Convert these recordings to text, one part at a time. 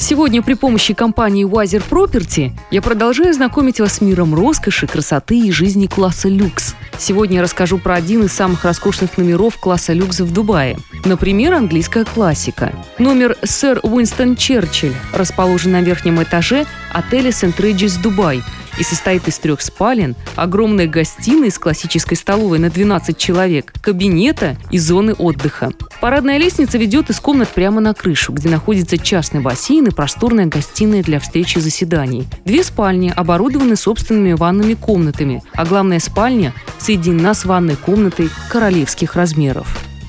Сегодня при помощи компании Wiser Property я продолжаю знакомить вас с миром роскоши, красоты и жизни класса люкс. Сегодня я расскажу про один из самых роскошных номеров класса люкс в Дубае. Например, английская классика. Номер «Сэр Уинстон Черчилль» расположен на верхнем этаже отеля «Сент Реджис Дубай», и состоит из трех спален, огромной гостиной с классической столовой на 12 человек, кабинета и зоны отдыха. Парадная лестница ведет из комнат прямо на крышу, где находится частный бассейн и просторная гостиная для встречи заседаний. Две спальни оборудованы собственными ванными комнатами, а главная спальня соединена с ванной комнатой королевских размеров.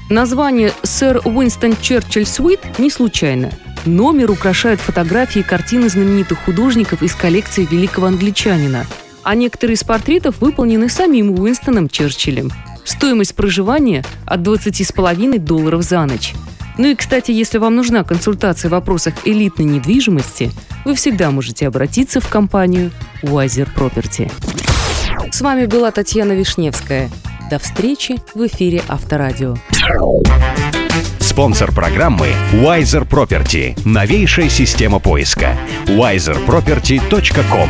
Название «Сэр Уинстон Черчилль Суит» не случайно. Номер украшают фотографии и картины знаменитых художников из коллекции великого англичанина. А некоторые из портретов выполнены самим Уинстоном Черчиллем. Стоимость проживания от 20,5 долларов за ночь. Ну и, кстати, если вам нужна консультация в вопросах элитной недвижимости, вы всегда можете обратиться в компанию Wiser Property. С вами была Татьяна Вишневская. До встречи в эфире Авторадио. Спонсор программы Wiser Property. Новейшая система поиска. wiserproperty.com